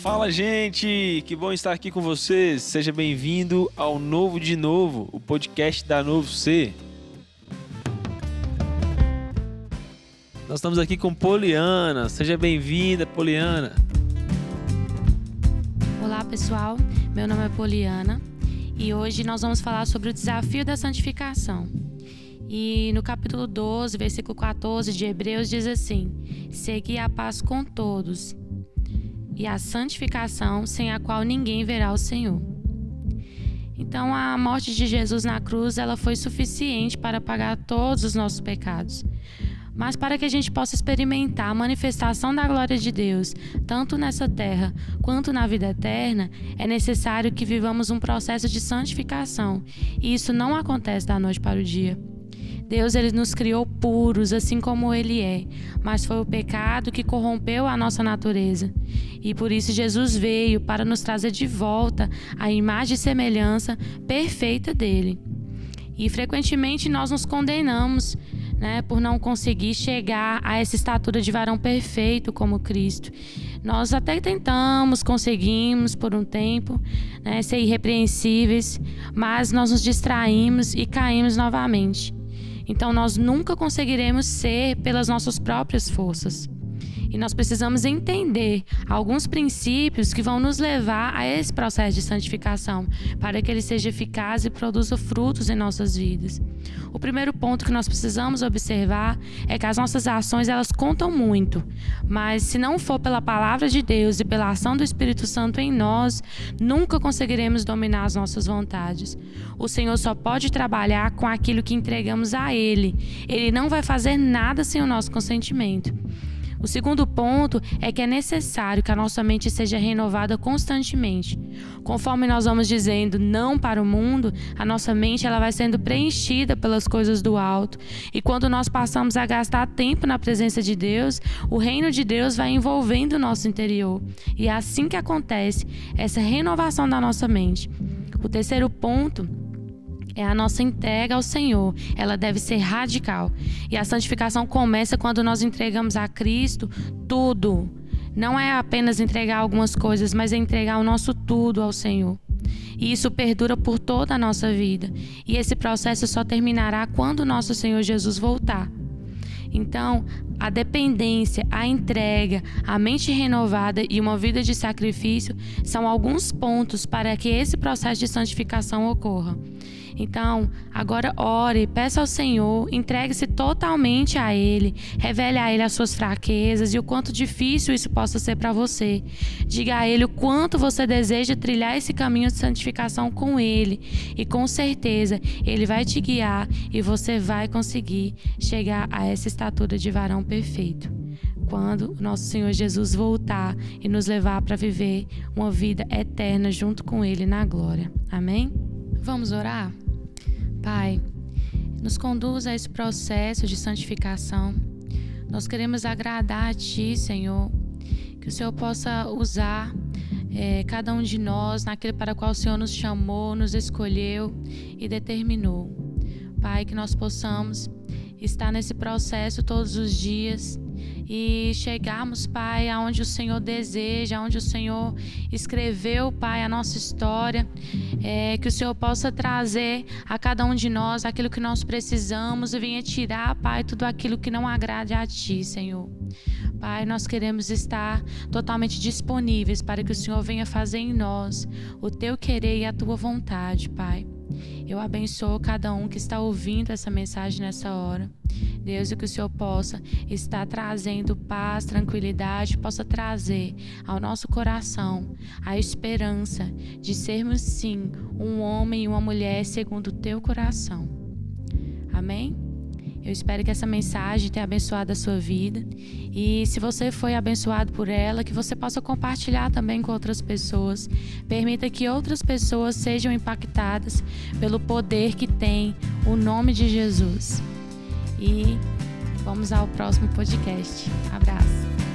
Fala, gente! Que bom estar aqui com vocês. Seja bem-vindo ao Novo de Novo, o podcast da Novo C. Nós estamos aqui com Poliana. Seja bem-vinda, Poliana. Olá, pessoal. Meu nome é Poliana e hoje nós vamos falar sobre o desafio da santificação. E no capítulo 12, versículo 14 de Hebreus diz assim: Segui a paz com todos e a santificação sem a qual ninguém verá o Senhor. Então a morte de Jesus na cruz, ela foi suficiente para pagar todos os nossos pecados. Mas para que a gente possa experimentar a manifestação da glória de Deus, tanto nessa terra quanto na vida eterna, é necessário que vivamos um processo de santificação. E isso não acontece da noite para o dia. Deus ele nos criou puros, assim como ele é, mas foi o pecado que corrompeu a nossa natureza. E por isso Jesus veio para nos trazer de volta a imagem e semelhança perfeita dele. E frequentemente nós nos condenamos, né, por não conseguir chegar a essa estatura de varão perfeito como Cristo. Nós até tentamos, conseguimos por um tempo, né, ser irrepreensíveis, mas nós nos distraímos e caímos novamente. Então nós nunca conseguiremos ser pelas nossas próprias forças. E nós precisamos entender alguns princípios que vão nos levar a esse processo de santificação, para que ele seja eficaz e produza frutos em nossas vidas. O primeiro ponto que nós precisamos observar é que as nossas ações elas contam muito, mas se não for pela palavra de Deus e pela ação do Espírito Santo em nós, nunca conseguiremos dominar as nossas vontades. O Senhor só pode trabalhar com aquilo que entregamos a Ele. Ele não vai fazer nada sem o nosso consentimento. O segundo ponto é que é necessário que a nossa mente seja renovada constantemente. Conforme nós vamos dizendo não para o mundo, a nossa mente ela vai sendo preenchida pelas coisas do alto. E quando nós passamos a gastar tempo na presença de Deus, o reino de Deus vai envolvendo o nosso interior. E é assim que acontece essa renovação da nossa mente. O terceiro ponto é a nossa entrega ao Senhor. Ela deve ser radical. E a santificação começa quando nós entregamos a Cristo tudo. Não é apenas entregar algumas coisas, mas é entregar o nosso tudo ao Senhor. E isso perdura por toda a nossa vida. E esse processo só terminará quando o nosso Senhor Jesus voltar. Então, a dependência, a entrega, a mente renovada e uma vida de sacrifício são alguns pontos para que esse processo de santificação ocorra. Então, agora ore, peça ao Senhor, entregue-se totalmente a Ele, revele a Ele as suas fraquezas e o quanto difícil isso possa ser para você. Diga a Ele o quanto você deseja trilhar esse caminho de santificação com Ele, e com certeza Ele vai te guiar e você vai conseguir chegar a essa estatura de varão perfeito quando nosso Senhor Jesus voltar e nos levar para viver uma vida eterna junto com Ele na glória. Amém? Vamos orar? Pai, nos conduz a esse processo de santificação. Nós queremos agradar a Ti, Senhor, que o Senhor possa usar é, cada um de nós naquele para qual o Senhor nos chamou, nos escolheu e determinou. Pai, que nós possamos estar nesse processo todos os dias e chegarmos, Pai, aonde o Senhor deseja, aonde o Senhor escreveu, Pai, a nossa história, é, que o Senhor possa trazer a cada um de nós aquilo que nós precisamos e venha tirar, Pai, tudo aquilo que não agrade a Ti, Senhor. Pai, nós queremos estar totalmente disponíveis para que o Senhor venha fazer em nós o Teu querer e a Tua vontade, Pai. Eu abençoo cada um que está ouvindo essa mensagem nessa hora. Deus, que o Senhor possa estar trazendo paz, tranquilidade, possa trazer ao nosso coração a esperança de sermos sim um homem e uma mulher segundo o teu coração. Amém? Eu espero que essa mensagem tenha abençoado a sua vida. E se você foi abençoado por ela, que você possa compartilhar também com outras pessoas. Permita que outras pessoas sejam impactadas pelo poder que tem o nome de Jesus. E vamos ao próximo podcast. Abraço.